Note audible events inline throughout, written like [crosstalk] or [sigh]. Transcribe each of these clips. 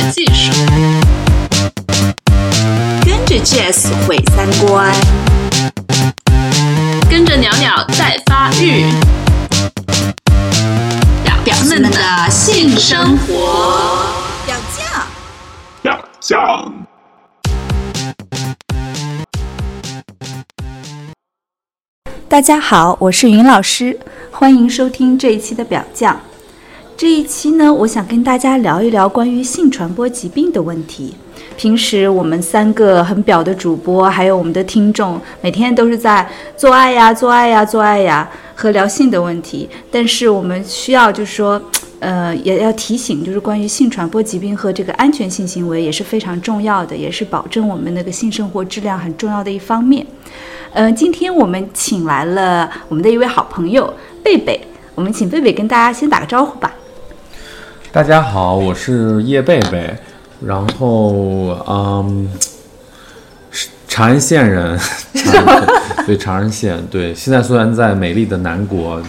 的技术，跟着 Jess 毁三观，跟着鸟鸟在发育，表表们的性生活。表酱。表酱。大家好，我是云老师，欢迎收听这一期的表酱。这一期呢，我想跟大家聊一聊关于性传播疾病的问题。平时我们三个很表的主播，还有我们的听众，每天都是在做爱呀、做爱呀、做爱呀和聊性的问题。但是我们需要就是说，呃，也要提醒，就是关于性传播疾病和这个安全性行为也是非常重要的，也是保证我们那个性生活质量很重要的一方面。嗯，今天我们请来了我们的一位好朋友贝贝，我们请贝贝跟大家先打个招呼吧。大家好，我是叶贝贝，然后嗯，是长安县人，长 [laughs] 安对长安县，对，现在虽然在美丽的南国，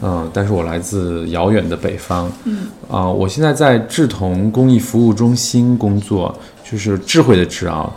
嗯，但是我来自遥远的北方，嗯，啊、我现在在志同公益服务中心工作，就是智慧的智啊。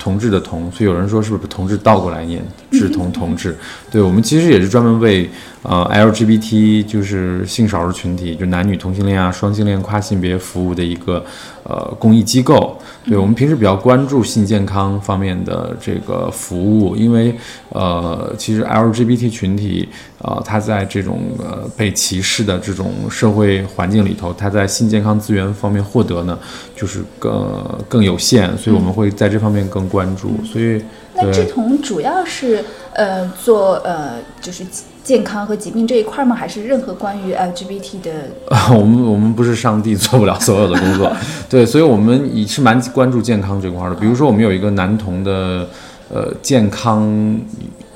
同志的同，所以有人说是不是同志倒过来念？志同同志，对我们其实也是专门为呃 LGBT 就是性少数群体，就男女同性恋啊、双性恋、跨性别服务的一个呃公益机构。对我们平时比较关注性健康方面的这个服务，因为呃，其实 LGBT 群体呃，他在这种呃被歧视的这种社会环境里头，他在性健康资源方面获得呢，就是更更有限，所以我们会在这方面更关注。所以那志对同主要是呃做呃就是健康和疾病这一块吗？还是任何关于 LGBT 的？[laughs] 我们我们不是上帝，做不了所有的工作，对，[laughs] 所以我们也是蛮关注健康这块的。比如说，我们有一个男童的呃健康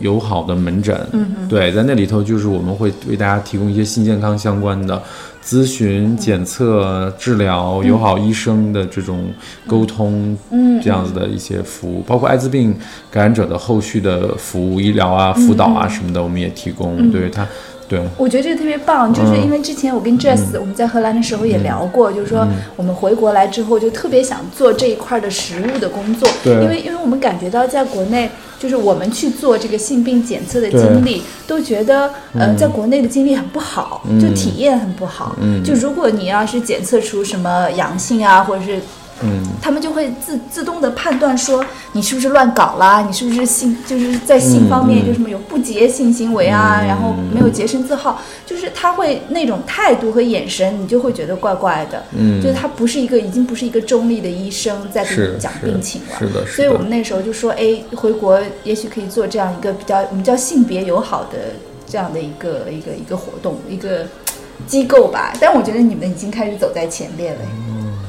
友好的门诊，嗯对，在那里头就是我们会为大家提供一些性健康相关的咨询、检测、治疗、友好医生的这种沟通，嗯这样子的一些服务，包括艾滋病感染者的后续的服务、医疗啊、辅导啊什么的，我们也提供。对他，对。我觉得这个特别棒，嗯就是因为之前我跟 Jess、我们在荷兰的时候也聊过，就是说嗯。我们回国来之后就特别想做这一块的食物的工作，对。因为因为我们感觉到在国内。就是我们去做这个性病检测的经历，都觉得，呃，在国内的经历很不好，就体验很不好。嗯。就如果你要是检测出什么阳性啊，或者是嗯，他们就会自自动的判断说你是不是乱搞啦，你是不是性就是在性方面就什么有不洁性行为啊，嗯然后没有洁身自好，就是他会那种态度和眼神，你就会觉得怪怪的。嗯就是他不是一个已经不是一个中立的医生在跟你讲病情了。是的，是的。所以我们那时候就说，哎，回国也许可以做这样一个比较我们叫性别友好的这样的一个一个一个活动一个机构吧。但我觉得你们已经开始走在前列了。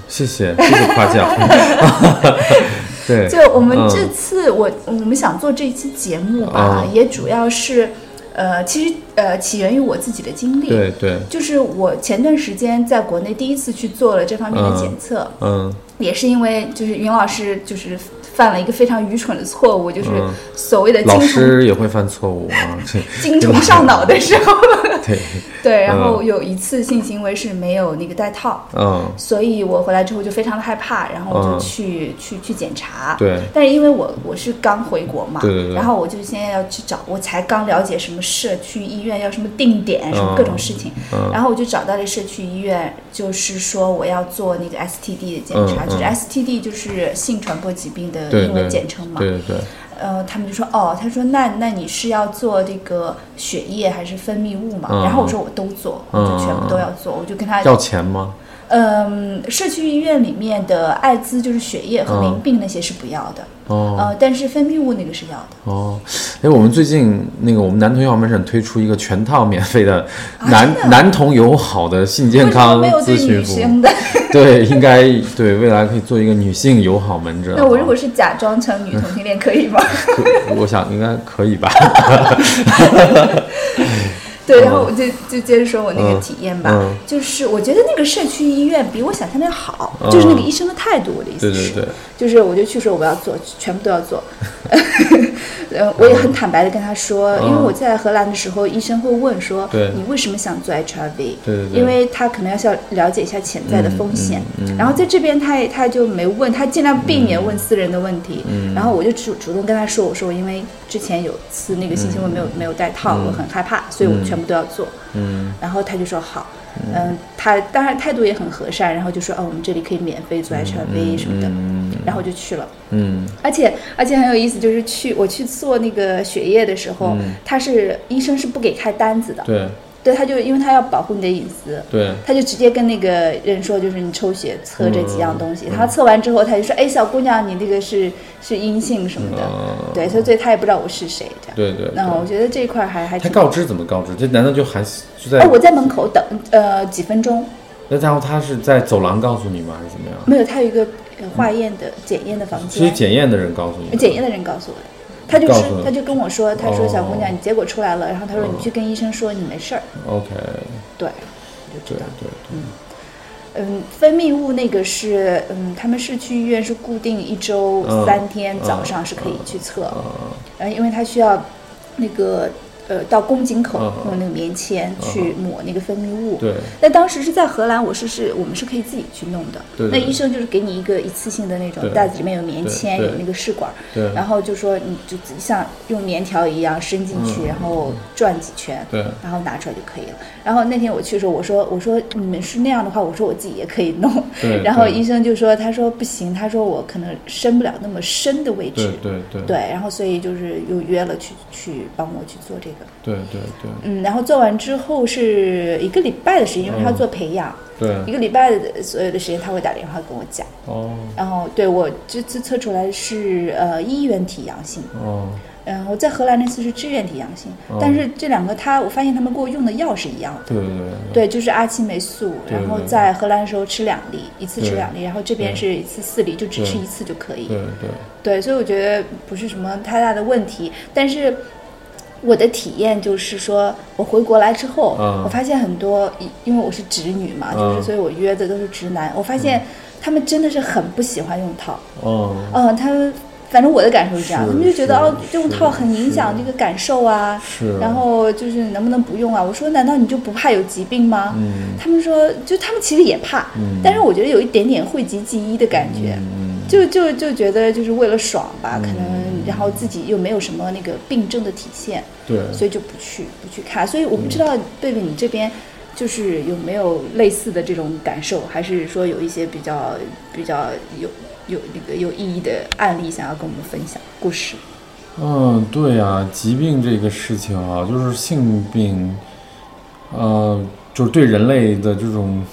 谢谢，谢谢夸奖。[laughs] 对，就我们嗯这次我我们想做这一期节目吧，嗯。也主要是，呃，其实呃起源于我自己的经历，对对，就是我前段时间在国内第一次去做了这方面的嗯检测，嗯。也是因为就是云老师就是犯了一个非常愚蠢的错误，就是嗯。所谓的老精虫师也会犯错误啊，[laughs] 精虫上脑的时候，[laughs] 对，对，然后嗯。有一次性行为是没有那个带套。嗯。所以我回来之后就非常的害怕，然后我就嗯。去、去去检查。对。但是因为我我是刚回国嘛，对对对然后我就现在要去找，我才刚了解什么社区医院要什么定点，什么各种事情，嗯。然后我就找到了社区医院，就是说我要做那个 STD 的检查，嗯就是嗯。STD 就是性传播疾病的对英文对简称嘛。对对对，呃，他们就说哦，他说那那你是要做这个血液还是分泌物嘛？嗯然后我说我都做，我就全部都要做，我就跟他要钱吗？嗯，社区医院里面的艾滋就是血液和淋病那些是不要的，哦呃，但是分泌物那个是要的。哦，哎，我们最近那个我们男童友好门诊推出一个全套免费的男、男童友好的性健康咨询服务，的？对，应该对未来可以做一个女性友好门诊。[laughs] 那我如果是假装成女同性恋可以吗？[laughs] 可我想应该可以吧。[laughs] 对，嗯。然后我就就接着说我那个嗯体验吧，嗯。就是我觉得那个社区医院比我想象的要好，嗯。就是那个医生的态度，我的意思是，对对对，就是我就去说我要做，全部都要做。[laughs] 呃，我也很坦白的跟他说，因为我在荷兰的时候，医生会问说，你为什么想做 HIV？对因为他可能要是要了解一下潜在的风险。然后在这边他也他就没问，他尽量避免问私人的问题。嗯然后我就主主动跟他说，我说我因为之前有次那个性行为没有、没有带套，我很害怕，所以我全部都要做。嗯。然后他就说好，嗯，他当然态度也很和善，然后就说哦，我们这里可以免费做 HIV 什么的，嗯。然后我就去了。嗯。而且而且很有意思，就是去我去做那个血液的时候，他是医生是不给开单子的，嗯对。对，他就因为他要保护你的隐私，对。他就直接跟那个人说，就是你抽血测这几样东西，嗯。他测完之后他就说，哎，小姑娘，你那个是是阴性什么的，嗯。对，所以所以他也不知道我是谁，这样。对对，那我觉得这一块还还。他告知怎么告知？这难道就还是就在哦，我在门口等呃几分钟，那然后他是在走廊告诉你吗，还是怎么样？没有，他有一个呃化验的检验的房是间，检验的人告诉你？检验的人告诉我的。他就是他就跟我说，他说哦小姑娘，你结果出来了，然后他说你去跟医生说你没事儿，OK，对，对对对，嗯，分泌物那个是，嗯，他们是去医院是固定一周嗯三天早上是可以去测，嗯，因为它需要那个呃到宫颈口嗯。用那个棉签去抹那个分泌物。对。那当时是在荷兰，我是是我们是可以自己去弄的。对对那医生就是给你一个一次性的那种袋子，里面有棉签，有那个试管，对。然后就说你就像用棉条一样伸进去，嗯。然后转几圈，对。然后拿出来就可以了。然后那天我去的时候，我说我说你们是那样的话，我说我自己也可以弄。对对。然后医生就说，他说不行，他说我可能伸不了那么深的位置。对。对对。对，然后所以就是又约了去去帮我去做这个，对对对。嗯，然后做完之后是一个礼拜的时间，因为他嗯。做培养，对。一个礼拜的所有的时间他会打电话跟我讲，哦。然后对我这次测出来是呃衣原体阳性，哦。然后在荷兰那次是支原体阳性，哦。但是这两个他我发现他们给我用的药是一样的。对对对。对，就是阿奇霉素，对然后在荷兰的时候吃两粒，一次吃两粒，然后这边是一次四粒，就只吃一次就可以。对对。对，所以我觉得不是什么太大的问题，但是我的体验就是说，我回国来之后，嗯我发现很多，因因为我是直女嘛，就是嗯所以我约的都是直男，我发现他们真的是很不喜欢用套，哦嗯，他们。反正我的感受是这样，他们就觉得哦，用套很影响这个感受啊，是，然后就是能不能不用啊？我说难道你就不怕有疾病吗？嗯。他们说就他们其实也怕，嗯。但是我觉得有一点点讳疾忌医的感觉，嗯就就就觉得就是为了爽吧，可能然后自己又没有什么那个病症的体现，对所以就不去不去看。所以我不知道贝贝你这边就是有没有类似的这种感受，还是说有一些比较比较有有那个有意义的案例想要跟我们分享故事？嗯，对呀、疾病这个事情啊，就是性病，呃，就是对人类的这种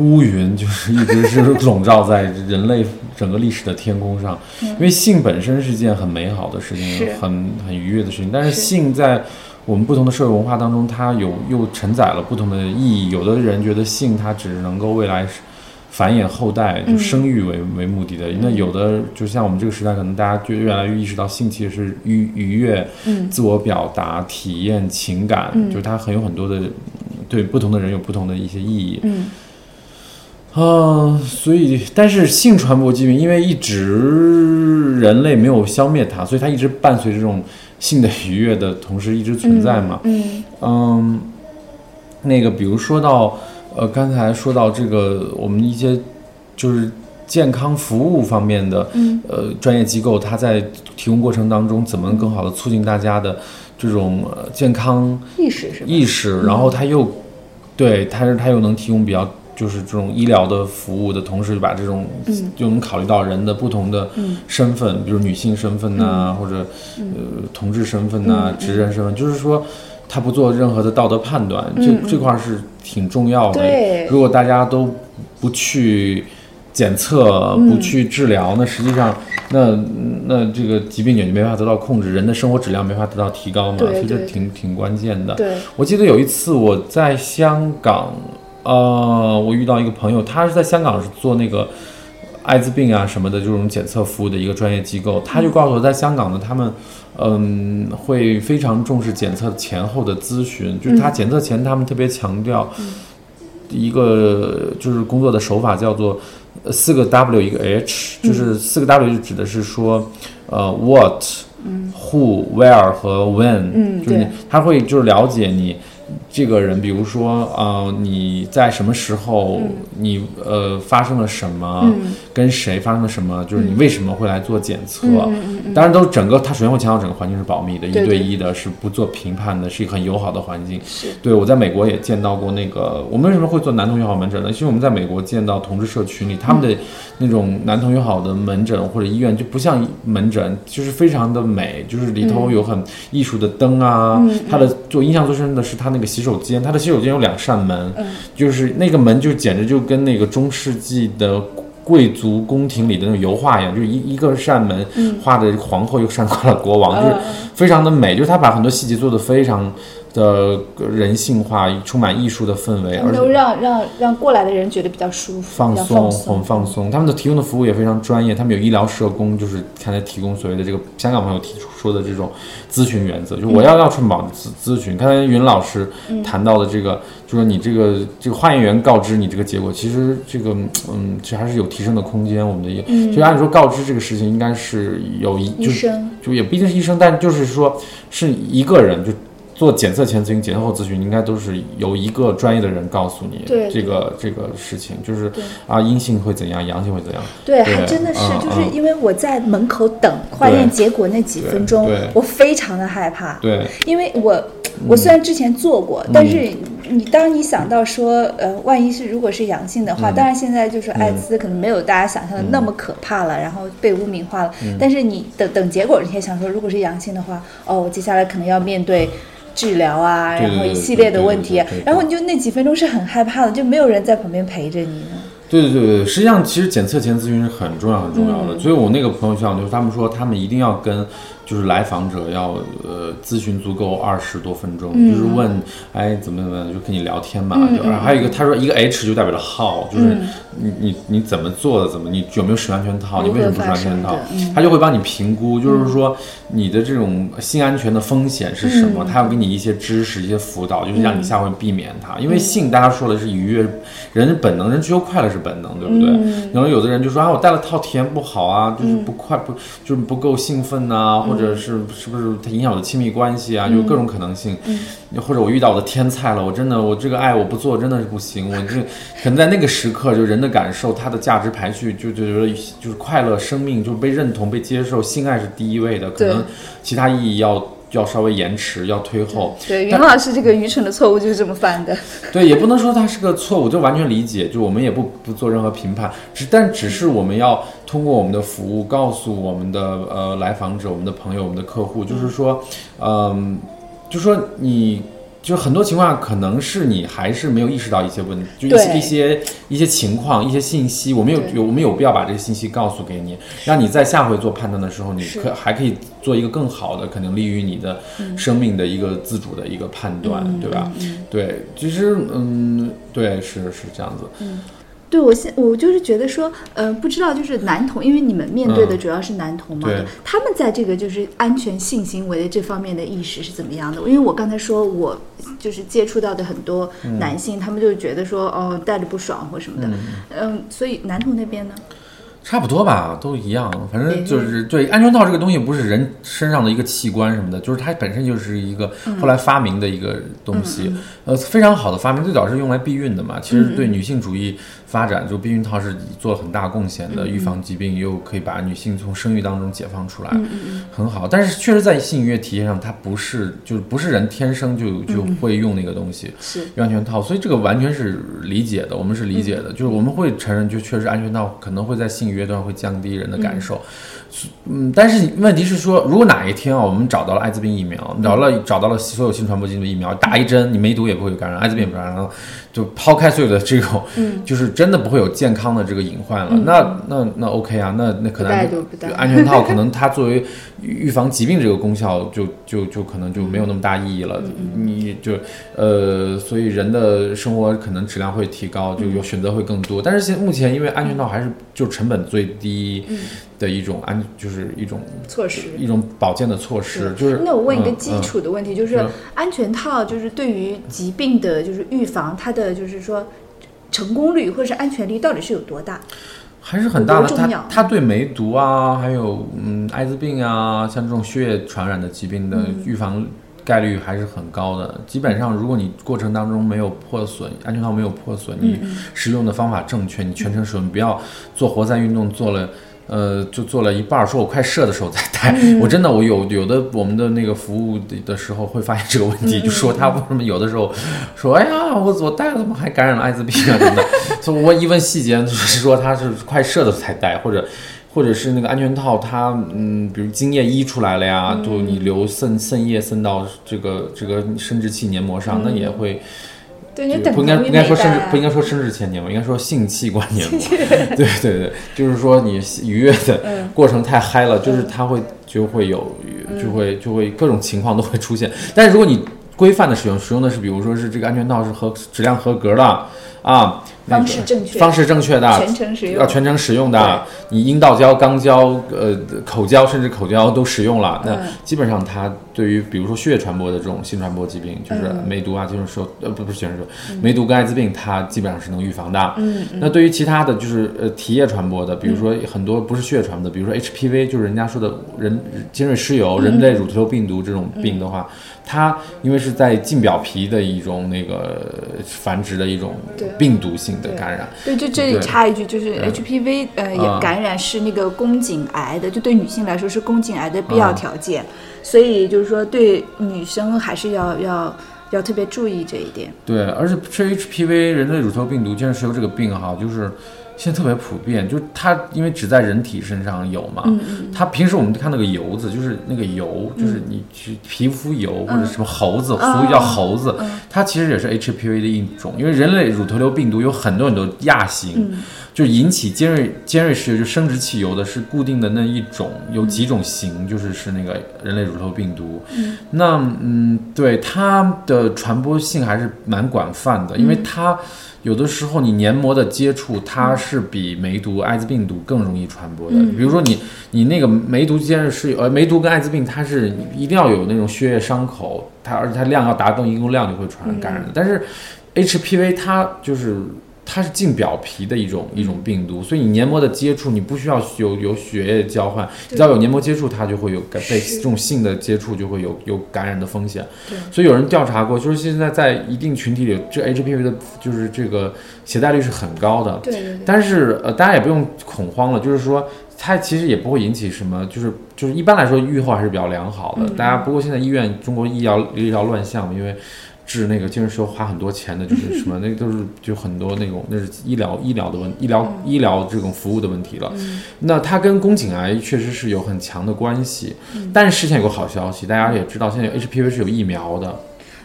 乌云，就是一直是笼罩在人类整个历史的天空上。因为性本身是一件很美好的事情，很很愉悦的事情，但是是性在我们不同的社会文化当中，它有又承载了不同的意义。有的人觉得性它只能够未来繁衍后代，就嗯生育为、为目的的。那有的就像我们这个时代，可能大家就越来越意识到性其实是愉愉悦、嗯自我表达、体验情感，嗯就是它很有很多的对不同的人有不同的一些意义。嗯啊，所以，但是性传播疾病，因为一直人类没有消灭它，所以它一直伴随这种性的愉悦的同时一直存在嘛。嗯嗯，那个，比如说到，呃，刚才说到这个，我们一些就是健康服务方面的，嗯呃，专业机构，它在提供过程当中，怎么更好的促进大家的这种呃健康意识是？意识，然后它又对它是它又能提供比较就是这种医疗的服务的同时，把这种嗯。又能考虑到人的不同的嗯。身份，比如女性身份呐、或者呃同志身份呐、嗯直人身份，就是说。他不做任何的道德判断，嗯这这块儿是挺重要的。对。如果大家都不去检测、嗯。不去治疗，那实际上，那那这个疾病也就没法得到控制，人的生活质量没法得到提高嘛，对所以这挺挺关键的。我记得有一次我在香港，呃，我遇到一个朋友，他是在香港是做那个艾滋病啊什么的这种检测服务的一个专业机构，他就告诉我，在香港呢，他们嗯会非常重视检测前后的咨询，就是他检测前他们特别强调一个就是工作的手法叫做呃四个 W 一个 H，就是四个 W 就指的是说呃 what。Who、Where 和 When，嗯就是他会就是了解你这个人，比如说呃你在什么时候，嗯你呃发生了什么，跟谁发生了什么，就是你为什么会来做检测。当然都整个他首先会强调整个环境是保密的，一嗯对一的，是不做评判的，是一个很友好的环境。对我在美国也见到过那个，我们为什么会做男童友好门诊呢？其实我们在美国见到同志社群里，他们的那种男童友好的门诊或者医院就不像门诊，就是非常的美，就是里头有很艺术的灯啊。它的就印象最深的是他那个洗手间，它的洗手间有两扇门，就是那个门就简直就跟那个中世纪的。贵族宫廷里的那种油画一样，就是一一个扇门画的皇后，又扇挂了国王，就是非常的美。就是他把很多细节做得非常的人性化，充满艺术的氛围，而且能让让让过来的人觉得比较舒服，放松，松，很放松。他们的提供的服务也非常专业，他们有医疗社工，就是看才提供所谓的这个香港朋友提出说的这种咨询原则，就我要要春宝咨咨询。刚才云老师谈到的这个，就说你这个这个化验员告知你这个结果，其实这个嗯，其实还是有提升的空间。我们的也，其实按理说告知这个事情应该是有一就医生就也不一定是医生，但就是说是一个人就。做检测前咨询、检测后咨询，应该都是由一个专业的人告诉你对这个这个事情，就是啊，阴性会怎样，阳性会怎样。对，对还真的是，嗯就是嗯因为我在门口等化验结果那几分钟我非常的害怕。对，因为我我虽然之前做过，但是你当你想到说，呃，万一是如果是阳性的话，当然现在就是艾滋可能没有大家想象的那么可怕了，然后被污名化了。但是你等等结果，你也想说，如果是阳性的话，哦，我接下来可能要面对。治疗啊，然后一系列的问题然后你就那几分钟是很害怕的，就没有人在旁边陪着你对对对，实际上其实检测前咨询是很重要很重要的，所以我那个朋友像就是他们说他们一定要跟就是来访者要呃咨询足够二十多分钟，就是问哎怎么怎么就跟你聊天嘛，就还有一个他说一个 H 就代表了 how，就是你你你怎么做的，怎么你有没有使用安全套，你为什么不使用安全套他就会帮你评估，就是说你的这种性安全的风险是什么，他要给你一些知识一些辅导，就是让你下回避免它，因为性大家说的是愉悦，人本能，人追求快乐是本能，对不对？然后有的人就说啊，我戴了套体验不好啊，就是不快不就是不够兴奋呐、或者是是不是它影响我的亲密关系啊？有各种可能性。或者我遇到我的天菜了，我真的我这个爱我不做真的是不行，我这可能在那个时刻，就人的感受，它的价值排序就就觉得就是快乐、生命就是被认同、被接受，性爱是第一位的，可能其他意义要要稍微延迟，要推后。对，云老师这个愚蠢的错误就是这么犯的。[laughs] 对，也不能说它是个错误，就完全理解，就我们也不不做任何评判，只但只是我们要通过我们的服务告诉我们的呃来访者、我们的朋友、我们的客户，就是说，嗯、就说你。就很多情况下可能是你还是没有意识到一些问题，就一些一些一些情况、一些信息，我们有有我们有必要把这些信息告诉给你，让你在下回做判断的时候，你可还可以做一个更好的，可能利于你的生命的一个自主的一个判断，对吧？对，其实嗯，对，是是这样子。对我现我就是觉得说，呃，不知道就是男童，因为你们面对的嗯主要是男童嘛，对他们在这个就是安全性行为的这方面的意识是怎么样的？因为我刚才说我就是接触到的很多嗯男性，他们就觉得说，哦，带着不爽或什么的，嗯所以男童那边呢？差不多吧，都一样。反正就是对安全套这个东西，不是人身上的一个器官什么的，就是它本身就是一个后来发明的一个东西，呃，非常好的发明，最早是用来避孕的嘛。其实对女性主义发展，就避孕套是做了很大贡献的，预防疾病又可以把女性从生育当中解放出来，很好。但是确实在性愉悦体验上，它不是就是不是人天生就就会用那个东西。是。安全套，所以这个完全是理解的，我们是理解的，就是我们会承认，就确实安全套可能会在性愉悦段会降低人的感受，嗯，但是问题是说，如果哪一天啊，我们找到了艾滋病疫苗，找到了找到了所有性传播疾病的疫苗，打一针，你梅毒也不会有感染，艾滋病也不感染，了就抛开所有的这种，嗯，就是真的不会有健康的这个隐患了，那那那 OK 啊，那那可能就安全套可能它作为预防疾病这个功效就就就可能就没有那么大意义了，你就呃，所以人的生活可能质量会提高，就有选择会更多。但是现目前因为安全套还是就成本本最低的一种安，就是一种措施。一种保健的措施。就是。那我问一个嗯基础的问题，就是嗯安全套就是对于疾病的，就是预防它的就是说成功率或者是安全率到底是有多大？还是很大的。它它对梅毒啊，还有嗯艾滋病啊，像这种血液传染的疾病的嗯预防概率还是很高的。基本上，如果你过程当中没有破损，安全套没有破损，你嗯使用的方法正确，你全程使用，你不要做活塞运动做了。呃，就做了一半儿，说我快射的时候再戴。嗯 [laughs] 我真的，我有有的我们的那个服务的的时候会发现这个问嗯题，就说他为什么有的时候说，哎呀，我我戴了怎么还感染了艾滋病啊什么的。[laughs] 所以我一问细节，就是说他是快射的才戴，或者或者是那个安全套它嗯，比如精液溢出来了呀，嗯就你流渗渗液渗到这个这个生殖器黏膜上，那也会。对，你等不应该不应该说生殖不应该说生殖前年我，应该说性器官年膜。对对对，就是说你愉悦的嗯过程太嗨了，就是它会就会有就会就会各种情况都会出现。但是如果你规范的使用，使用的是比如说是这个安全套是合质量合格的啊，那个方式正确。方式正确的，全程使用。要全程使用的，你阴道胶、肛胶、呃口胶甚至口胶都使用了，那嗯基本上它对于比如说血液传播的这种性传播疾病，就是嗯。梅毒啊、就是说呃不不是说，梅毒跟艾滋病它基本上是能预防的。嗯那对于其他的就是呃体液传播的，比如说很多不是血液传播的，比如说 HPV，就是人家说的人尖锐湿疣、人类乳头病毒这种病的话，它因为是在近表皮的一种那个繁殖的一种病毒性的感染。对，就这里插一句，就是嗯。HPV 呃啊。也感染是那个宫颈癌的，就对女性来说是宫颈癌的必要啊条件，所以就是说对女生还是要要要特别注意这一点。对，而且这 HPV 人类乳头病毒竟然是由这个病哈，就是现在特别普遍，就是它因为只在人体身上有嘛，它平时我们看那个油子，就是那个油，就是你去皮肤油或者什么猴子，俗语叫猴子，它其实也是 HPV 的一种，因为人类乳头瘤病毒有很多很多亚型，就是引起尖锐尖锐湿疣，就生殖器疣的是固定的那一种，有几种型，就是是那个人类乳头病毒。那嗯，对它的传播性还是蛮广泛的，因为它有的时候你黏膜的接触，它是比梅毒、艾滋病毒更容易传播的。比如说你你那个梅毒尖锐湿疣，呃，梅毒跟艾滋病，它是一定要有那种血液伤口，它而且它量要达到一定量就会传染感染的。但是 HPV 它就是。它是近表皮的一种一种病毒，所以你黏膜的接触，你不需要有有血液交换，只要有黏膜接触，它就会有感被这种性的接触就会有有感染的风险。所以有人调查过，就是现在在一定群体里，这 HPV 的就是这个携带率是很高的。对对对。但是呃，大家也不用恐慌了，就是说它其实也不会引起什么，就是就是一般来说预后还是比较良好的。大家不过现在医院中国医疗医疗乱象嘛，因为。治那个精神需要花很多钱的，就是 [laughs] 什么，那个都是就很多那种那是医疗医疗的问医疗医疗这种服务的问题了。那它跟宫颈癌确实是有很强的关系，但是现在有个好消息，大家也知道，现在 HPV 是有疫苗的。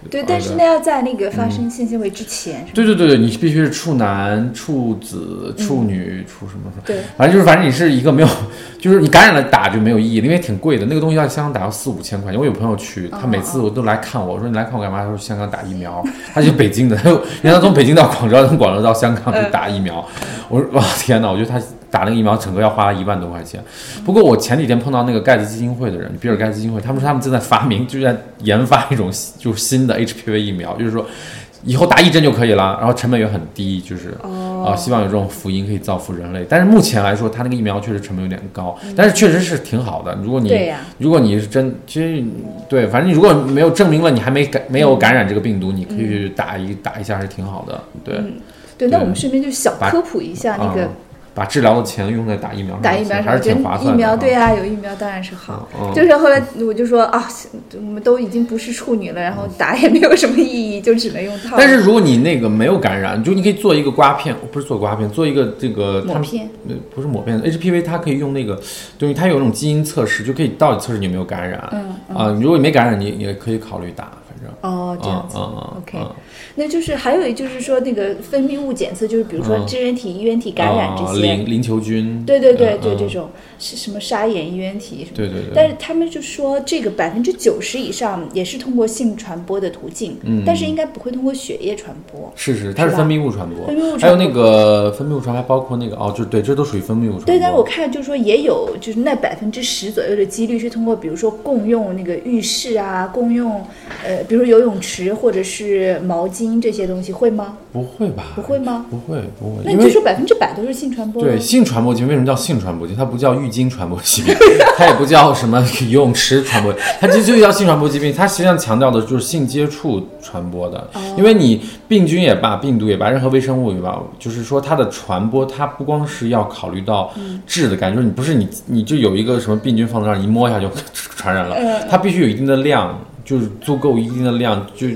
对，但是那，要在那个发生性行为之前，对对对对，你必须是处男、处子、处女、处什么什么，对反正就是反正你是一个没有，就是你感染了打就没有意义，因为挺贵的，那个东西要香港打要四五千块钱。我有朋友去，他每次我都来看我，我说你来看我干嘛？他说香港打疫苗，他就北京的，他就因为他从北京到广州，从广州到香港去打疫苗。我说哇天哪，我觉得他打那个疫苗整个要花一万多块钱。不过我前几天碰到那个盖茨基金会的人，比尔盖茨基金会，他们说他们正在发明，就在研发一种 [laughs] 就是新的 HPV 疫苗，就是说。以后打一针就可以了，然后成本也很低，就是啊、哦希望有这种福音可以造福人类。但是目前来说，它那个疫苗确实成本有点高，但是确实是挺好的。如果你如果你是真，其实对，反正你如果没有证明了你还没感没有感染这个病毒，你可以去打一打一下是挺好的。对，对，那我们顺便就小科普一下那个啊把治疗的钱用在打疫苗上，打疫苗上，还是挺划算的。苗对啊，有疫苗当然是好。嗯就是后来我就说啊，我们都已经不是处女了，然后打也没有什么意义，就只能用套。但是如果你那个没有感染，就你可以做一个刮片，不是做刮片，做一个这个抹片，呃，不是抹片，HPV 它可以用那个，对，它有那种基因测试，就可以到底测试你有没有感染。嗯啊、如果你没感染，你也可以考虑打，反正。哦，这样子。嗯嗯嗯 OK，嗯那就是还有就是说那个分泌物检测，就是比如说嗯支原体、衣原体感染这啊些，淋淋球菌，对对对对，这种是什么沙眼衣原体什么。对对对，但是他们就说，这个百分之九十以上也是通过性传播的途径，嗯但是应该不会通过血液传播。是是，它是分泌物传播，分泌物传播还有那个分泌物传播，还包括那个哦，就对，这都属于分泌物传播。对，但是我看就是说也有，就是那百分之十左右的几率是通过，比如说共用那个浴室啊，共用呃，比如说游泳池或者是毛巾这些东西，会吗？不会吧？不会吗？不会不会，那你就说百分之百都是性传播？对性传播疾病为什么叫性传播疾病？它不叫浴巾传播疾病，它也不叫什么游泳池传播，它就就叫性传播疾病。它实际上强调的就是性接触传播的，哦因为你病菌也罢，病毒也罢，任何微生物也罢，就是说它的传播，它不光是要考虑到嗯质的感觉，就是你不是你你就有一个什么病菌放在那儿，一摸一下就 [laughs] 传染了，嗯它必须有一定的量，就是足够一定的量，就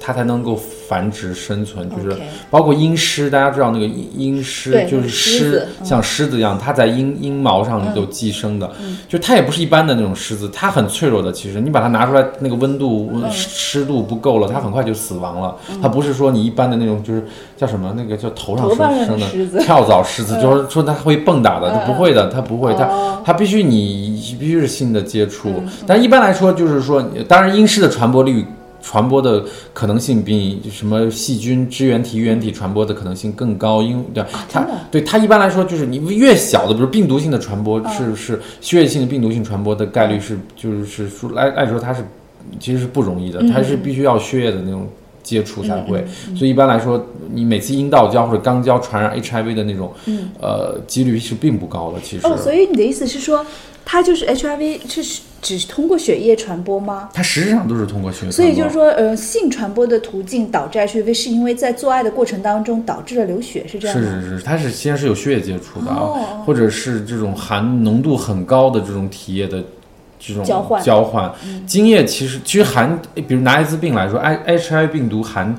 它才能够繁殖生存，就是包括阴虱，大家知道那个阴阴湿对就是虱像狮子一样，它在阴阴毛上有寄生的，就它也不是一般的那种虱子，它很脆弱的。其实你把它拿出来，那个温度、湿度不够了，它很快就死亡了。它不是说你一般的那种，就是叫什么那个叫头上生的跳蚤虱子，就是说它会蹦跶的，它不会的，它不会，哦。它它必须你必须是新的接触。但一般来说，就是说，当然阴虱的传播率。传播的可能性比什么细菌、支原体、衣原体传播的可能性更高，因为对它对它一般来说就是你越小的，比如病毒性的传播是是血液性的病毒性传播的概率是就是是说来来说它是其实是不容易的，它是必须要血液的那种。接触才会，所以一般来说，你每次阴道交或者肛交传染 HIV 的那种，呃，几率是并不高的。其实，哦，所以你的意思是说，它就是 HIV 是只通过血液传播吗？它实质上都是通过血液传播。所以就是说，呃，性传播的途径导致 HIV 是因为在做爱的过程当中导致了流血，是这样吗？是是是，它是先是有血液接触的啊，哦或者是这种含浓度很高的这种体液的这种交换嗯交换。精液其实其实含，比如拿艾滋病来说，I HIV 病毒含。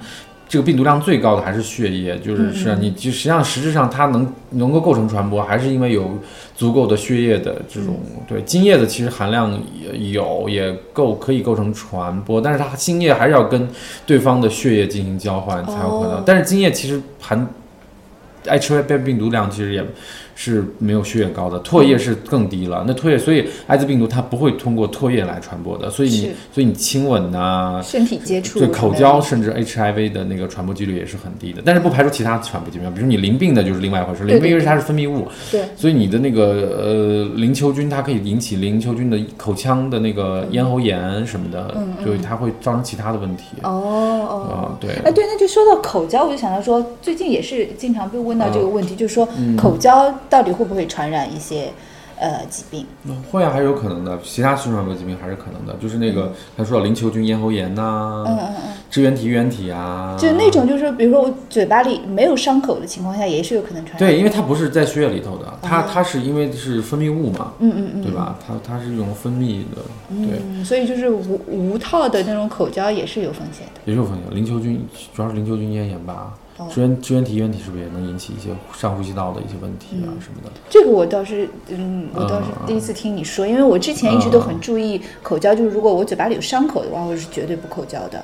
这个病毒量最高的还是血液，嗯就是实际上你就实际上实质上它能能够构成传播，还是因为有足够的血液的这种嗯。对精液的其实含量也有也够可以构成传播，但是它精液还是要跟对方的血液进行交换才有可能。哦。但是精液其实含 HIV 病毒量其实也是没有血液高的，唾液是更低了。那唾液，所以艾滋病毒它不会通过唾液来传播的，所以你所以你亲吻呐、身体接触，对口交甚至 HIV 的那个传播几率也是很低的，但是不排除其他传播疾病，比如你淋病的就是另外一回事，淋病因为它是分泌物，对。所以你的那个呃淋球菌它可以引起淋球菌的口腔的那个咽喉炎什么的，就它会造成其他的问题。哦哦。啊，对，哎，对，那就说到口交，我就想到说，最近也是经常被问到这个问题，就是说嗯。口交到底会不会传染一些呃疾病？会啊，还是有可能的。其他性传播疾病还是可能的，就是那个他说到淋球菌咽喉炎呐、嗯嗯嗯，支原体、衣原体啊，就那种，就是比如说我嘴巴里没有伤口的情况下，也是有可能传染。对，因为它不是在血液里头的，它它是因为是分泌物嘛，嗯嗯嗯，对吧？它它是一种分泌的，对，嗯，所以就是无无套的那种口交也是有风险的。也是有风险。淋球菌主要是淋球菌咽炎吧哦，支原支原体、衣原体是不是也能引起一些上呼吸道的一些问题啊什么的？这个我倒是，嗯，我倒是第一次听你说，因为我之前一直都很注意口交，就是如果我嘴巴里有伤口的话，我是绝对不口交的。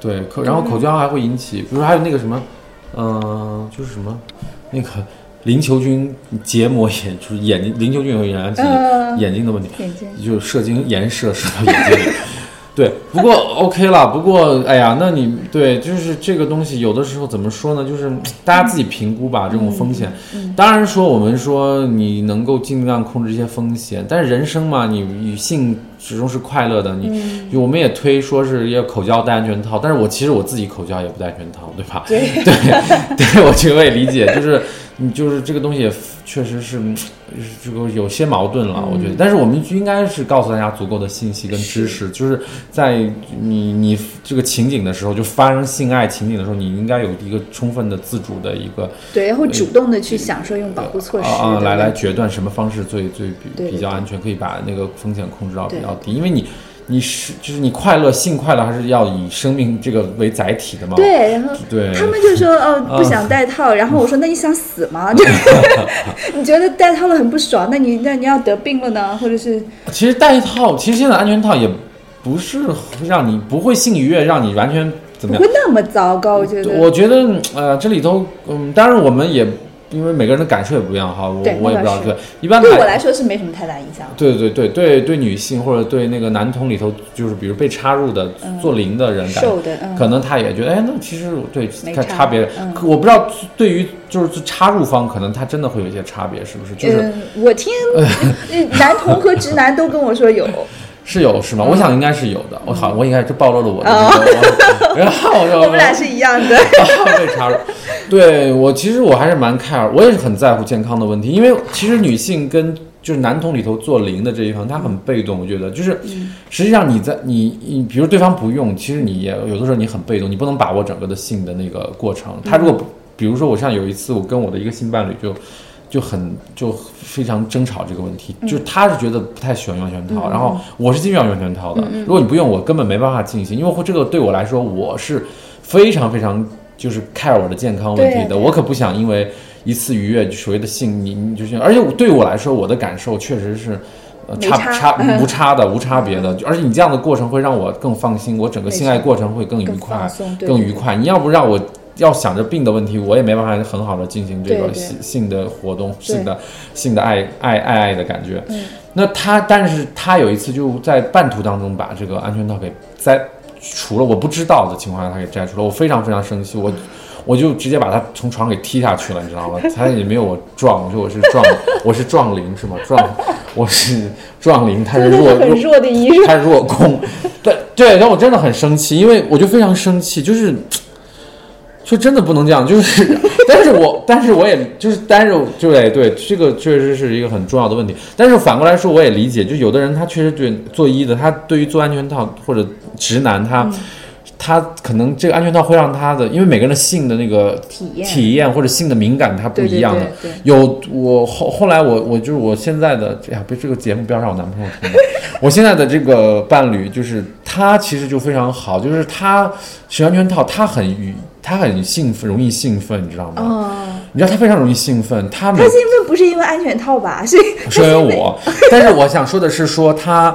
对，口然后口交还会引起，比如说还有那个什么，嗯、就是什么那个淋球菌结膜炎，就是眼睛淋球菌会引起嗯眼睛的问题，眼睛就是射精颜射射到眼睛里。[laughs] 对，不过 OK 了。不过，哎呀，那你对，就是这个东西，有的时候怎么说呢？就是大家自己评估吧，这种风险。当然说，我们说你能够尽量控制一些风险，但是人生嘛，你与性始终是快乐的。你，就我们也推说是要口交戴安全套，但是我其实我自己口交也不戴安全套，对吧？对 [laughs] 对，对，我这个我也理解，就是你就是这个东西确实是嗯这个有些矛盾了，我觉得。但是我们应该是告诉大家足够的信息跟知识，就是在你你这个情景的时候，就发生性爱情景的时候，你应该有一个充分的自主的一个对，然后主动的去享受用保护措施啊来来决断什么方式最最比比较安全，可以把那个风险控制到比较低，因为你。你是就是你快乐性快乐还是要以生命这个为载体的吗？对，然后对他们就说哦不想戴套，然后我说那你想死吗？就是 [laughs] 你觉得戴套了很不爽，那你那你要得病了呢，或者是其实戴套，其实现在安全套也不是让你不会性愉悦，让你完全怎么样不会？那么糟糕，我觉得。我觉得呃，这里头嗯，当然我们也因为每个人的感受也不一样哈，我我也不知道，对，一般对我来说是没什么太大影响。对对对对对女性或者对那个男童里头，就是比如被插入的做零的人，感瘦的，嗯，可能他也觉得，哎，那其实对没差看差别嗯，我不知道对于就是插入方，可能他真的会有一些差别，是不是？就是嗯，我听 [laughs] 呃男童和直男都跟我说有，是有是吗？我想应该是有的。我好，我应该是暴露了我的哦那个，[laughs] 然后我就我们俩是一样的。[laughs] 被插入。对我其实我还是蛮 care，我也是很在乎健康的问题，因为其实女性跟就是男同里头做零的这一方，他很被动，我觉得就是实际上你在你你比如对方不用，其实你也有的时候你很被动，你不能把握整个的性的那个过程。他如果比如说我像有一次我跟我的一个性伴侣就。就很就非常争吵这个问题，就是他是觉得不太喜欢用安全套，然后我是经常用安全套的。如果你不用，我根本没办法进行，因为会这个对我来说我是非常非常就是 care 我的健康问题的，我可不想因为一次愉悦所谓的性，你你就是，而且对我来说，我的感受确实是。呃，差差差 [laughs] 无差的，无差别的，而且你这样的过程会让我更放心，我整个性爱过程会更愉快更愉快。你要不让我要想着病的问题，我也没办法很好的进行这个性性的活动，性的性的爱爱爱爱的感觉。那他，但是他有一次就在半途当中把这个安全套给摘除了，我不知道的情况下他给摘除了，我非常非常生气，我我就直接把他从床给踢下去了，你知道吗？他也没有我壮，我说我是壮，我是壮灵是吗？壮，我是壮灵，他是弱很弱的一弱。他弱攻，对对，让我真的很生气，因为我就非常生气，就是，就真的不能这样，就是，[laughs] 但是我，但是我也就是，但是对对，这个确实是一个很重要的问题，但是反过来说，我也理解，就有的人他确实对做医的，他对于做安全套或者直男他。他可能这个安全套会让他的，因为每个人的性的那个体验体验或者性的敏感，他不一样的。对对有我后后来我我就是我现在的哎呀，别这个节目不要让我男朋友听。[laughs] 我现在的这个伴侣就是他其实就非常好，就是他使安全套，他很愉，他很兴奋，容易兴奋，你知道吗？哦，你知道他非常容易兴奋，他每他兴奋不是因为安全套吧？[laughs] 是是因为我，但是我想说的是说他。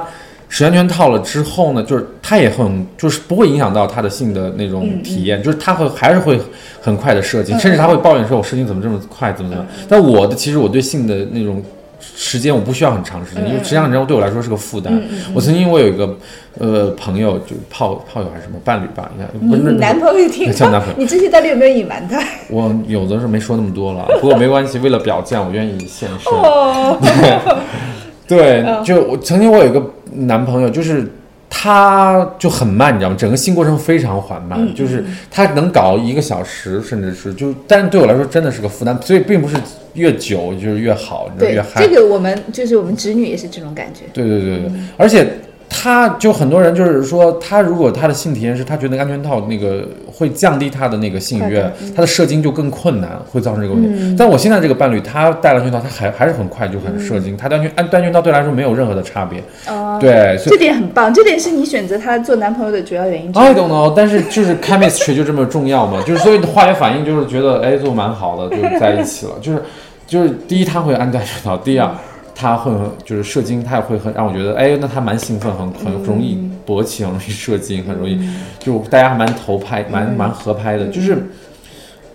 使安全套了之后呢，就是他也很，就是不会影响到他的性的那种体验，就是他会还是会很快的射精，甚至他会抱怨说：“我射精怎么这么快，怎么怎么样？”但我的其实我对性的那种时间我不需要很长时间，因为时间很长对我来说是个负担。我曾经我有一个呃朋友，就炮炮友还是什么伴侣吧，应该男朋友听叫男朋友 [laughs] 你这些到底有没有隐瞒他？我有的时候没说那么多了，不过没关系，为了表现，我愿意现身。哦，对，就我曾经我有一个男朋友，就是他就很慢，你知道吗？整个新过程非常缓慢，就是他能搞一个小时，甚至是就，但是对我来说真的是个负担，所以并不是越久就是越好，你知道对越，嗨。这个我们就是我们侄女也是这种感觉。对对对对，而且他就很多人就是说，他如果他的性体验是他觉得安全套那个会降低他的那个性愉悦，他的射精就更困难，会造成这个问题。但我现在这个伴侣，他戴了安全套，他还还是很快就很射精，他的安全安戴安全套对他来说没有任何的差别。哦，对，这点很棒，这点是你选择他做男朋友的主要原因。I don't know，但是就是 chemistry 就这么重要嘛，[laughs] 就是所以化学反应就是觉得哎做蛮好的，就在一起了。就是就是第一他会安全套，第二他会很就是射精，他也会很让我觉得哎那他蛮兴奋，很很容易勃起，很容易射精，很容易就大家还蛮投拍，蛮蛮合拍的，就是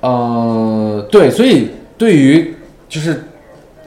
呃对，所以对于就是。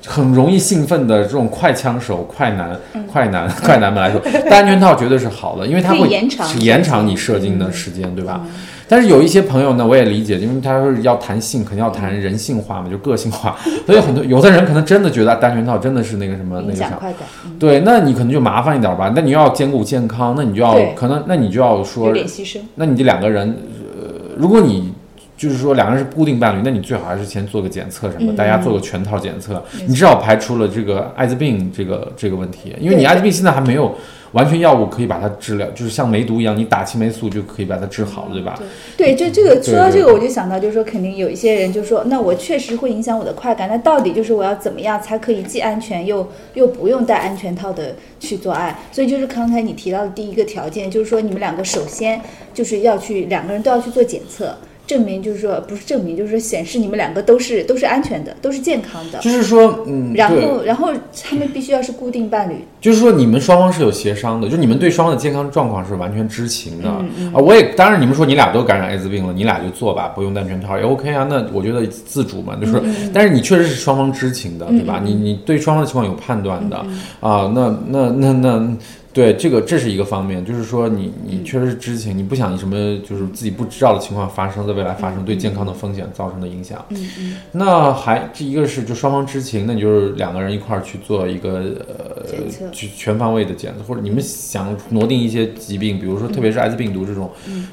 很容易兴奋的这种快枪手、快男、快男、[laughs] 快男们来说，戴安全套绝对是好的，因为它会延长延长你射精的时间，对吧？但是有一些朋友呢，我也理解，因为他说要谈性，肯定要谈人性化嘛，就个性化，[laughs] 所以很多有的人可能真的觉得戴安全套真的是那个什么那个啥，响快感，嗯。对，那你可能就麻烦一点吧。那你要兼顾健康，那你就要可能，那你就要说有，点牺牲。那你这两个人，呃，如果你就是说两个人是固定伴侣，那你最好还是先做个检测什么，嗯大家做个全套检测，你至少排除了这个艾滋病这个这个问题，因为你艾滋病现在还没有完全药物可以把它治疗，就是像梅毒一样，你打青霉素就可以把它治好了，对吧？对，就这个说到这个，我就想到，就是说，肯定有一些人就说，那我确实会影响我的快感，那到底就是我要怎么样才可以既安全又又不用戴安全套的去做爱？所以就是刚才你提到的第一个条件，就是说你们两个首先就是要去两个人都要去做检测。证明，就是说不是证明，就是说显示你们两个都是都是安全的，都是健康的。就是说，嗯，然后，然后他们必须要是固定伴侣，就是说你们双方是有协商的，就你们对双方的健康状况是完全知情的、嗯啊。我也当然，你们说你俩都感染艾滋病了，你俩就做吧，不用戴全套也 OK 啊。那我觉得自主嘛，就是，嗯但是你确实是双方知情的，对吧？你你对双方的情况有判断的、嗯啊。那那那那。对，这个这是一个方面，就是说你你确实是知情，你不想什么就是自己不知道的情况发生，在未来发生对健康的风险造成的影响。嗯嗯，那还这一个是就双方知情，那你就是两个人一块儿去做一个呃去全方位的检测，或者你们想挪定一些疾病，比如说特别是艾滋病毒这种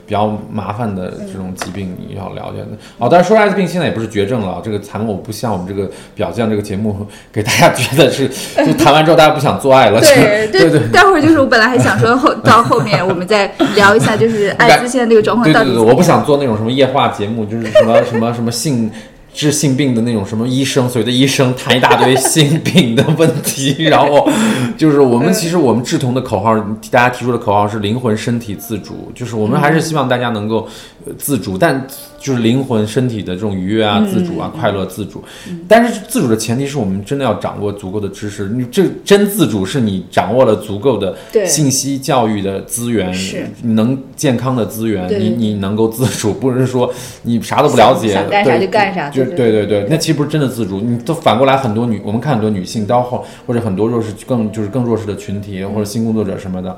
比较麻烦的这种疾病，你要了解的。哦，但是说艾滋病现在也不是绝症了啊，这个谈我不像我们这个表象这个节目给大家觉得是就谈完之后大家不想做爱了，对就对对。待会儿就是我本来还想说后到后面我们再聊一下，就是艾滋现在这个状况对对对，到底怎么样我不想做那种什么夜话节目，就是什么什么什么性治性病的那种什么医生，所谓的医生谈一大堆性病的问题，然后就是我们其实我们志同的口号，大家提出的口号是灵魂身体自主，就是我们还是希望大家能够呃自主，但就是灵魂身体的这种愉悦啊、自主啊、快乐、自主。但是自主的前提是我们真的要掌握足够的知识，你这真自主是你掌握了足够的信息教育的资源，是。能健康的资源，你你能够自主，不是说你啥都不了解，想想干啥对就干啥就对对对那其实不是真的自主。你都反过来，很多女我们看很多女性到后或者很多弱势更就是更弱势的群体或者新工作者什么的，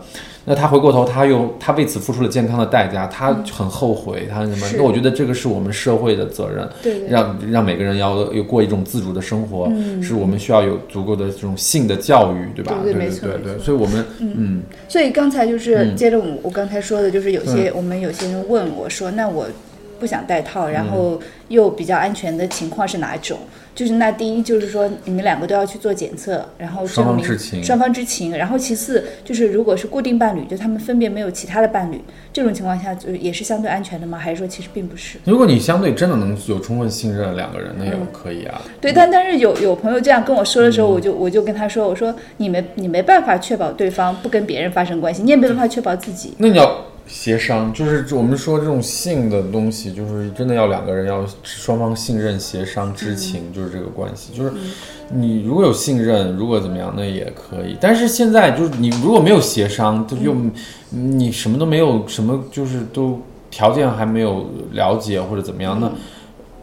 那他回过头，他又他为此付出了健康的代价，他很后悔，他什么？那我觉得这个是我们社会的责任，对对。让让每个人要有过一种自主的生活，是我们需要有足够的这种性的教育，对吧？对对对对，所以我们嗯。所以刚才就是接着我我刚才说的，就是有些我们有些人问我说，那我不想戴套，然后又比较安全的情况是哪一种？就是那第一就是说你们两个都要去做检测，然后双证明方知情双方知情，然后其次就是如果是固定伴侣，就他们分别没有其他的伴侣，这种情况下就也是相对安全的吗？还是说其实并不是？如果你相对真的能有充分信任两个人，那也可以啊。对，但但是有有朋友这样跟我说的嗯时候，我就我就跟他说，我说你没你没办法确保对方不跟别人发生关系，你也没办法确保自己。那你要协商，就是我们说这种性的东西，就是真的要两个人要双方信任、协商、知情，就是这个关系。就是你如果有信任，如果怎么样，那也可以。但是现在就是你如果没有协商，就又你什么都没有，什么就是都条件还没有了解或者怎么样，那。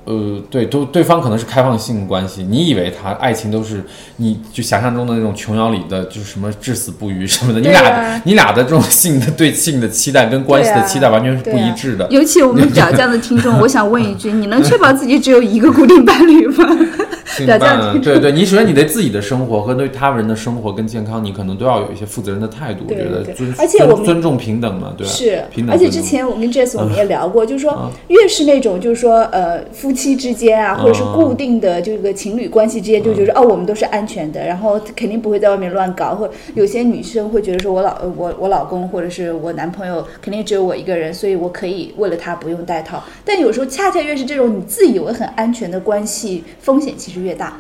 呃，对，都对方可能是开放性关系，你以为他爱情都是你就想象中的那种琼瑶里的，就是什么至死不渝什么的，你俩、啊你俩的这种 [laughs] 性的对性的期待跟关系的期待完全是不一致的。尤其我们长这样的听众，我想问一句：你能确保自己只有一个固定伴侣吗？性表匠伴对对，你首先你对自己的生活和对他人的生活跟健康，你可能都要有一些负责任的态度。我对对觉得尊而且我们尊尊重平等嘛，对吧？是平，等。而且之前我跟 Jess 我们也聊过，就是嗯说，越是那种就是说呃夫妻之间啊，或者是固定的这个情侣关系之间，就觉得哦我们都是安全的，然后肯定不会在外面乱搞，或者有些女生会觉得说我老呃我我老公或者是我男朋友肯定只有我一个人，所以我可以为了他不用戴套。但有时候恰恰越是这种你自以为很安全的关系，风险其实越大。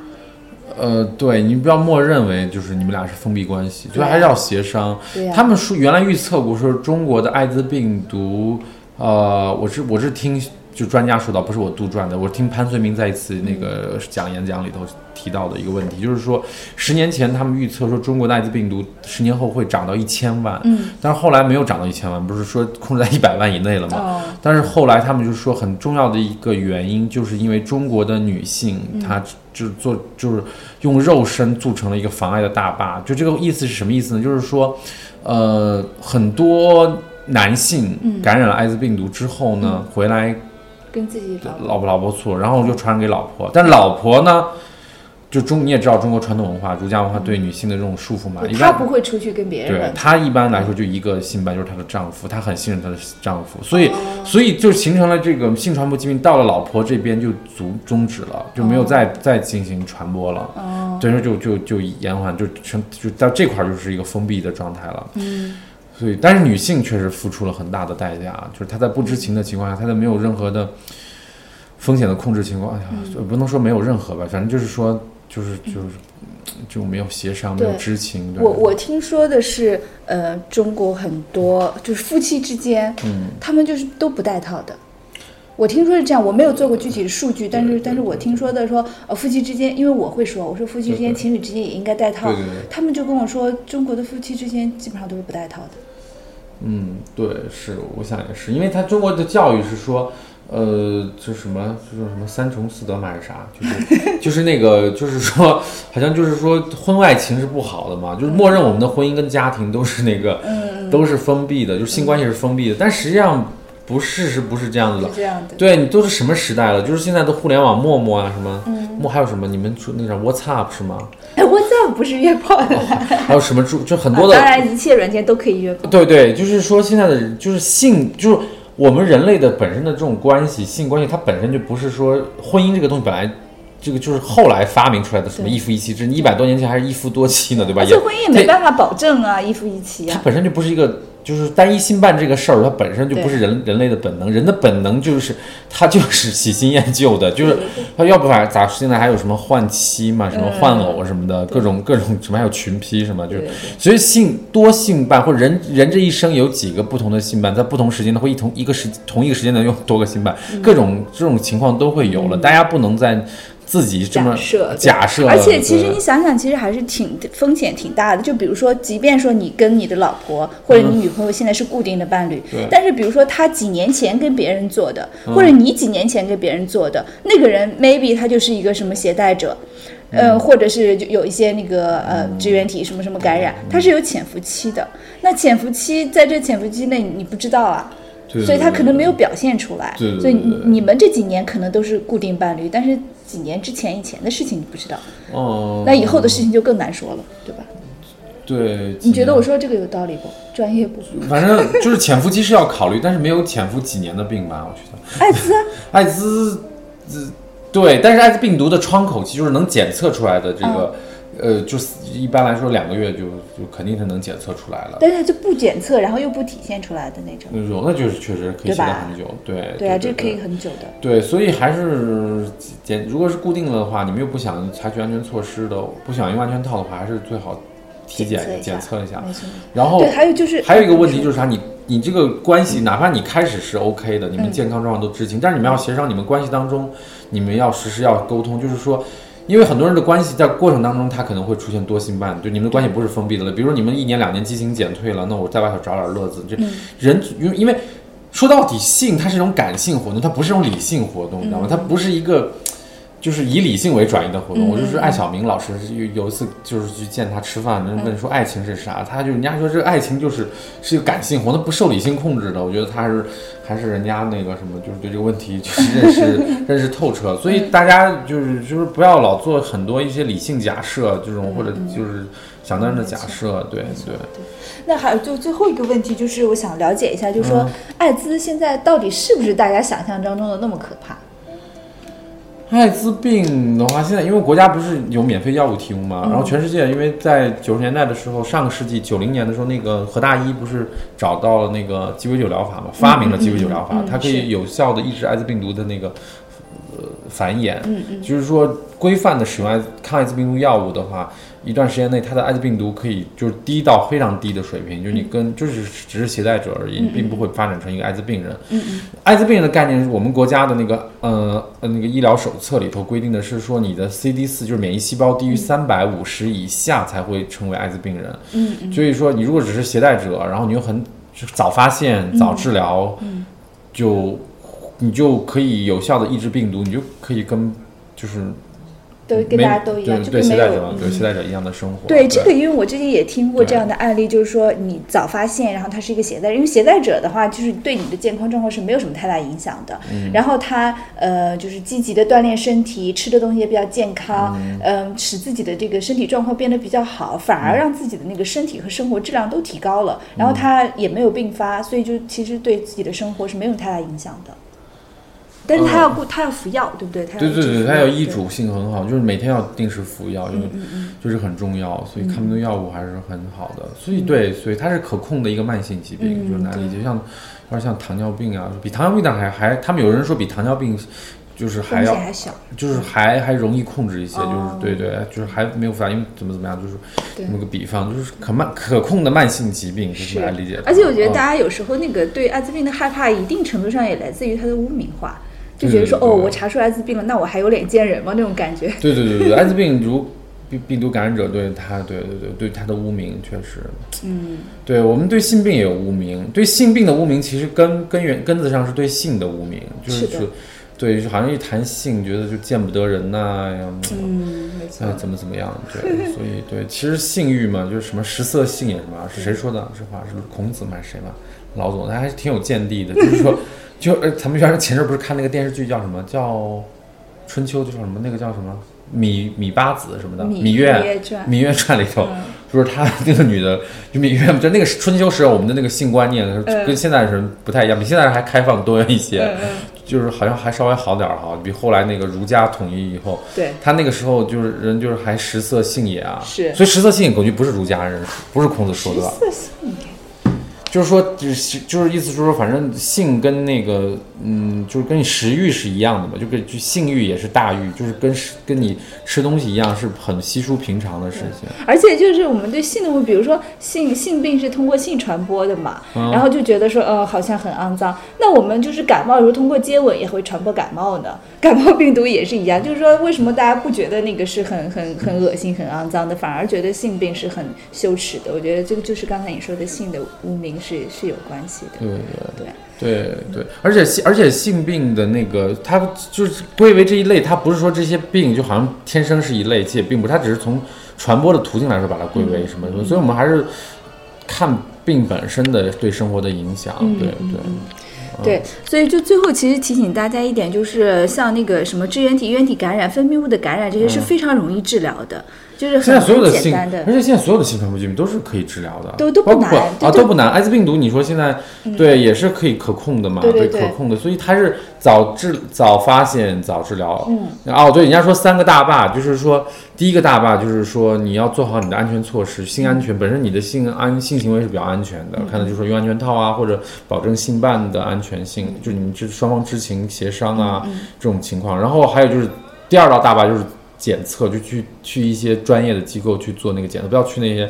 呃，对你不要默认为就是你们俩是封闭关系，就还是要协商。对啊他们说原来预测过说中国的艾滋病毒，呃，我是我是听就专家说到，不是我杜撰的，我听潘绥明在一次那个讲演讲里头提到的一个问题，就是说十年前他们预测说中国的艾滋病毒十年后会涨到一千万，嗯，但是后来没有涨到一千万，不是说控制在一百万以内了吗？哦但是后来他们就说，很重要的一个原因，就是因为中国的女性，她就是做就是用肉身铸成了一个妨碍的大坝。就这个意思是什么意思呢？就是说，呃，很多男性感染了艾滋病毒之后呢，回来跟自己老老婆老婆处，然后就传染给老婆，但老婆呢，就中你也知道中国传统文化、儒家文化对女性的这种束缚嘛，一她般不会出去跟别人。对她一般来说就一个性伴，就是她的丈夫，她很信任她的丈夫，所以、哦。所以就形成了这个性传播疾病到了老婆这边就足终止了，就没有再、再进行传播了。哦，等于说就就就延缓，就成就到这块儿就是一个封闭的状态了。嗯，所以，但是女性确实付出了很大的代价，就是她在不知情的情况下，她在没有任何的风险的控制情况下，嗯。不能说没有任何吧，反正就是说，就是就是就没有协商，没有知情。对我我听说的是，呃，中国很多就是夫妻之间，嗯，他们就是都不戴套的。我听说是这样，我没有做过具体的数据，但是但是我听说的说，呃，夫妻之间，因为我会说，我说夫妻之间、情侣之间也应该戴套对对对，他们就跟我说，中国的夫妻之间基本上都是不戴套的。嗯，对，是，我想也是，因为他中国的教育是说，呃，就什么，就是什么三从四德嘛，还是啥，就是就是那个，就是说，好像就是说婚外情是不好的嘛，就是默认我们的婚姻跟家庭都是那个，都是封闭的，就是性关系是封闭的，但实际上不是，是不是这样子的？这样的。对你都是什么时代了？就是现在的互联网陌陌啊，什么陌还有什么？你们说那个 WhatsApp 是吗？哎，WhatsApp 不是约炮的啦，还有什么就就很啊多的当然一切软件都可以约炮。对对，就是说现在的人就是性，就是我们人类的本身的这种关系，性关系，它本身就不是说婚姻这个东西本来。这个就是后来发明出来的什么一夫一妻制，你一百多年前还是一夫多妻呢，对吧？而且婚姻也没办法保证啊，一夫一妻啊。它本身就不是一个，就是单一性伴这个事儿，它本身就不是人人类的本能，人的本能就是他就是喜新厌旧的，就是他要不然咋现在还有什么换妻嘛，什么换偶什么的，各种各种什么还有群批什么，就是所以性多性伴或者人人这一生有几个不同的性伴，在不同时间呢会一同一个时同一个时间呢用多个性伴，嗯。各种这种情况都会有了，大家不能在自己这么假设假设，而且其实你想想，其实还是挺风险挺大的。就比如说，即便说你跟你的老婆或者你女朋友现在是固定的伴侣，但是比如说他几年前跟别人做的，或者你几年前跟别人做的，那个人 maybe 他就是一个什么携带者。嗯呃，或者是就有一些那个呃支原体什么什么感嗯染，它是有潜伏期的。那潜伏期在这潜伏期内你不知道啊，所以他可能没有表现出来。所以你们这几年可能都是固定伴侣，但是几年之前以前的事情你不知道。哦，那以后的事情就更难说了，对吧？对，你觉得我说这个有道理不？专业不？反正就是潜伏期是要考虑，但是没有潜伏几年的病吧？我觉得艾滋啊，[laughs] 艾滋，呃对，但是艾滋病毒的窗口期就是能检测出来的这个，嗯呃，就是一般来说两个月就就肯定是能检测出来了。但是就不检测，然后又不体现出来的那种。那种那就是确实可以携带很久，对对啊，这可以很久的。对，所以还是检，如果是固定了的话，你们又不想采取安全措施的，不想用安全套的话，还是最好体检检测一下。没错。然后对，还有就是还有一个问题就是啥，你你这个关系，哪怕你开始是 OK 的，你嗯们健康状况都知情，但是你们要协商，你们关系当中，你们要实时要沟通，就是说。因为很多人的关系在过程当中，他可能会出现多性伴，就你们的关系不是封闭的了。比如说你们一年两年激情减退了，那我在外头找点乐子。这嗯人因为因为说到底，性它是一种感性活动，它不是一种理性活动，你知道吗？它不是一个就是以理性为转移的活动。我就是艾晓明老师有有一次就是去见他吃饭，人问说爱情是啥，他就人家说这个爱情就是是一个感性活动，它不受理性控制的。我觉得他是还是人家那个什么，就是对这个问题就是认识 [laughs] 认识透彻。所以大家就是就是不要老做很多一些理性假设这种，或者就是想当然的假设，对对。那还有就最后一个问题，就是我想了解一下，就是嗯说艾滋现在到底是不是大家想象当中的那么可怕？艾滋病的话，现在因为国家不是有免费药物提供吗？然后全世界，因为在九十年代的时候，上个世纪九零年的时候，那个何大一不是找到了那个鸡尾酒疗法嘛，发明了鸡尾酒疗法，它可以有效的抑制艾滋病毒的那个呃繁衍。嗯嗯，就是说规范的使用艾抗艾滋病毒药物的话，一段时间内，它的艾滋病毒可以就是低到非常低的水平，就是你跟就是只是携带者而已，你并不会发展成一个艾滋病人。嗯嗯，艾滋病人的概念是我们国家的那个呃呃那个医疗手册里头规定的是说，你的 CD 四就是免疫细胞低于三百五十以下才会成为艾滋病人。嗯嗯，所以说你如果只是携带者，然后你又很早发现、早治疗，就你就可以有效的抑制病毒，你就可以跟就是都跟大家都一样，就跟没有对携带者，嗯对携带者一样的生活。对这个，因为我之前也听过这样的案例，就是说你早发现，然后他是一个携带人，因为携带者的话，就是对你的健康状况是没有什么太大影响的。然后他呃，就是积极的锻炼身体，吃的东西也比较健康，嗯、使自己的这个身体状况变得比较好，反而让自己的那个身体和生活质量都提高了。然后他也没有并发，所以就其实对自己的生活是没有太大影响的。但是他要顾，他要服药，对不对？他要对对对，一直服它有药对医嘱性很好，就是每天要定时服药，因为就是很重要，所以抗病毒药物还是很好的。所以对，所以它是可控的一个慢性疾病，就是难理解，像有点像糖尿病啊，比糖尿病的还还，他们有人说比糖尿病就是还要还。就是还还容易控制一些，哦就是对对，就是还没有反应，怎么怎么样，就是对这么个比方，就是可慢可控的慢性疾病，就是来理解它。而且我觉得嗯大家有时候那个对艾滋病的害怕，一定程度上也来自于它的污名化。就觉得说哦，对对对我查出艾滋病了，那我还有脸见人吗？那种感觉。对对对对，艾滋病如病病毒感染者对他，对对对对他的污名确实，嗯，对我们对性病也有污名，对性病的污名其实根根源根子上是对性的污名，就是对，就好像一谈性，觉得就见不得人呐、呀，嗯，没错哎，。怎么怎么样？对，所以对，其实性欲嘛，就是什么食色性也什么，是谁说的？这话是孔子吗？还是谁嘛？老总他还是挺有见地的，就是说，就呃，咱们原来前阵不是看那个电视剧叫什么叫春秋，就叫什么那个叫什么芈芈八子什么的，芈芈月芈月传里头嗯，就是他那个女的，就芈月，就那个春秋时候我们的那个性观念嗯跟现在人不太一样，比现在人还开放多元一些。就是好像还稍微好点儿哈，比后来那个儒家统一以后，对，他那个时候就是人就是还食色性也啊，是。所以食色性也估计不是儒家人，不是孔子说的食？色性也就是说，就是就是意思就是说，反正性跟那个嗯，就是跟你食欲是一样的嘛，就跟就性欲也是大欲，就是跟食跟你吃东西一样，是很稀疏平常的事情。而且就是我们对性的比如说性性病是通过性传播的嘛，嗯然后就觉得说，呃，好像很肮脏。那我们就是感冒，如果通过接吻也会传播感冒呢。[laughs] 感冒病毒也是一样，就是说为什么大家不觉得那个是很很很恶心、很肮脏的，反而觉得性病是很羞耻的？我觉得这个就是刚才你说的性的污名是是有关系的。对对对。对。对，而且性而且性病的那个，它就是归为这一类，它不是说这些病就好像天生是一类，其实也并不，它只是从传播的途径来说把它归为什么什么，所以我们还是看病本身的对生活的影响，嗯对嗯对。对，所以就最后其实提醒大家一点，就是像那个什么支原体、原体感染、分泌物的感染，这些是非常容易治疗的，就是现在所有的性，而。且现在所有的性传播疾病都是可以治疗的，都都不包括啊都不难。艾滋病毒你说现在对也是可以可控的嘛，对可控的，所以它是早治早发现早治疗。嗯，哦对，人家说三个大坝，就是说第一个大坝就是说你要做好你的安全措施，性安全本身你的性安性行为是比较安全的，嗯看的就是说用安全套啊，或者保证性伴的安全性，就你们这双方知情协商啊、嗯这种情况。然后还有就是第二道大坝就是检测，就去去一些专业的机构去做那个检测，不要去那些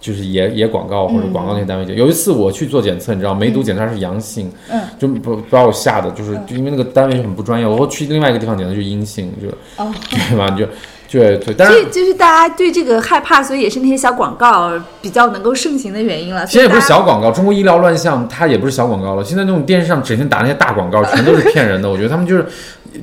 就是野野广告或者广告那些单位检。有一次我去做检测，你知道梅毒检查是阳性，嗯，就不把我吓的，就是就因为那个单位很不专业，我去另外一个地方检测就阴性，就哦，对吧？你就对对，但是就是大家对这个害怕，所以也是那些小广告比较能够盛行的原因了。其实也不是小广告，中国医疗乱象它也不是小广告了。现在那种电视上整天打那些大广告，全都是骗人的。我觉得他们就是，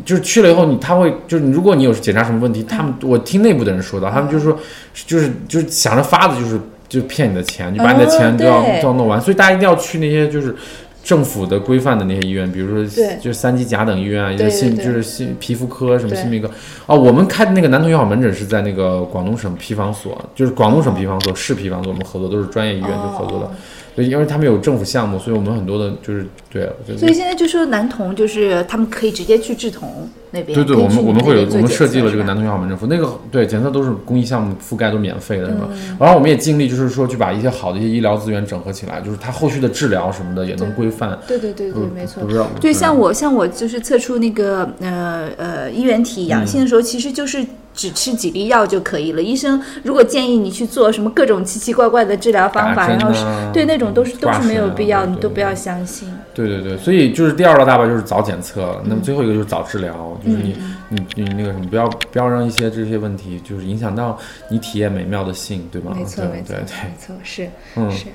就是去了以后你他会就是，如果你有检查什么问题，他们我听内部的人说的，他们就是说，就是就是想着法子就是就骗你的钱，就把你的钱都要、哦都要弄完。所以大家一定要去那些就是。政府的规范的那些医院，比如说就是三级甲等医院啊，一些性就是性皮肤科什么对性病科哦，我们开的那个男童友好门诊是在那个广东省皮防所，就是广东省皮防所、市皮防所，我们合作都是专业医院就合作的哦。对，因为他们有政府项目，所以我们很多的就是对，所以现在就说男童就是他们可以直接去志同那边，对对，我们我们会有我们设计了这个男童友好门诊服务，那个对检测都是公益项目覆盖，都免费的，是吧？嗯然后我们也尽力就是说去把一些好的一些医疗资源整合起来，就是它后续的治疗什么的也能规范。对对对对，嗯没错对，像我像我就是测出那个呃呃衣原体阳性的时候，其实就是只吃几粒药就可以了。医生如果建议你去做什么各种奇奇怪怪的治疗方法，然后是啊对那种都是都是没有必要，你都不要相信。对对对，所以就是第二道大坝就是早检测，那么嗯最后一个就是早治疗，就是你你你那个什么，不要不要让一些这些问题就是影响到你体验美妙的性，对吗？没错，没错，对对对，没错，是嗯是。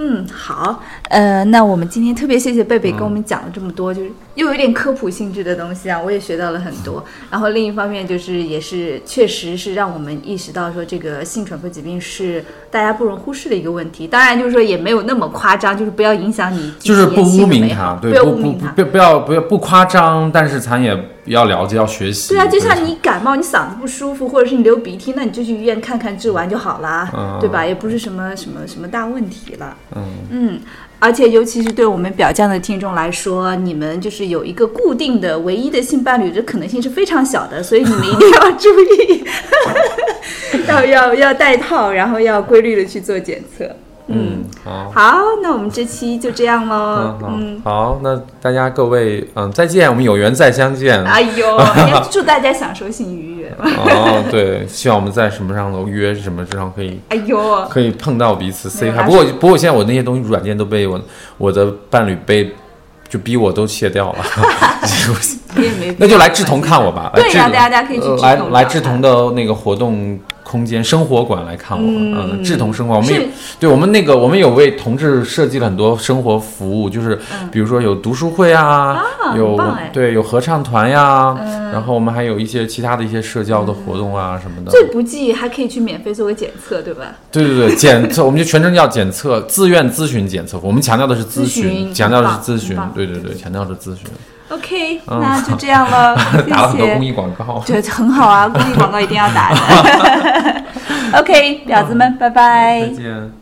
嗯，好，呃，那我们今天特别谢谢贝贝跟我们讲了这么多，就是又有点科普性质的东西啊，我也学到了很多。然后另一方面就是也是确实是让我们意识到说这个性传播疾病是大家不容忽视的一个问题。当然就是说也没有那么夸张，就是不要影响你就是不污名它它，，对，不要不不。不不要不要不夸张，但是咱也要了解，要学习。对啊，就像你感冒，你嗓子不舒服，或者是你流鼻涕，那你就去医院看看，治完就好啦，嗯对吧？也不是什么什么什么大问题了。嗯嗯，而且尤其是对我们表匠的听众来说，你们就是有一个固定的、唯一的性伴侣，这可能性是非常小的，所以你们一定要 [laughs] 注意，[laughs] 要要要带套，然后要规律的去做检测。嗯，好。好，那我们这期就这样喽。嗯，好，那大家各位，嗯，再见，我们有缘再相见。哎呦，[laughs] 祝大家享受性愉悦。哦，对，希望我们在什么上头约什么之上可以哎呦，可以碰到彼此 say hi。不过不过现在我那些东西软件都被我我的伴侣被就逼我都卸掉了，[laughs] [laughs] 那就来志同看我吧。对呀来志大家可以去呃志同找来来志同的那个活动空间生活馆来看我。嗯，志同生活，我们也对我们那个我们有为同志设计了很多生活服务，就是比如说有读书会啊，有对有合唱团呀，然后我们还有一些其他的一些社交的活动啊什么的。最不济还可以去免费做个检测，对吧？对对对，检测我们就全称叫检测，自愿咨询检测，我们强调的是咨咨询强调的是咨询，对对对，强调的是咨询。OK，、那就这样了，[laughs] 谢打了很多公谢。益广告。对，很好啊，公益广告一定要打的。[laughs] [laughs] OK，婊子们，拜拜。再见。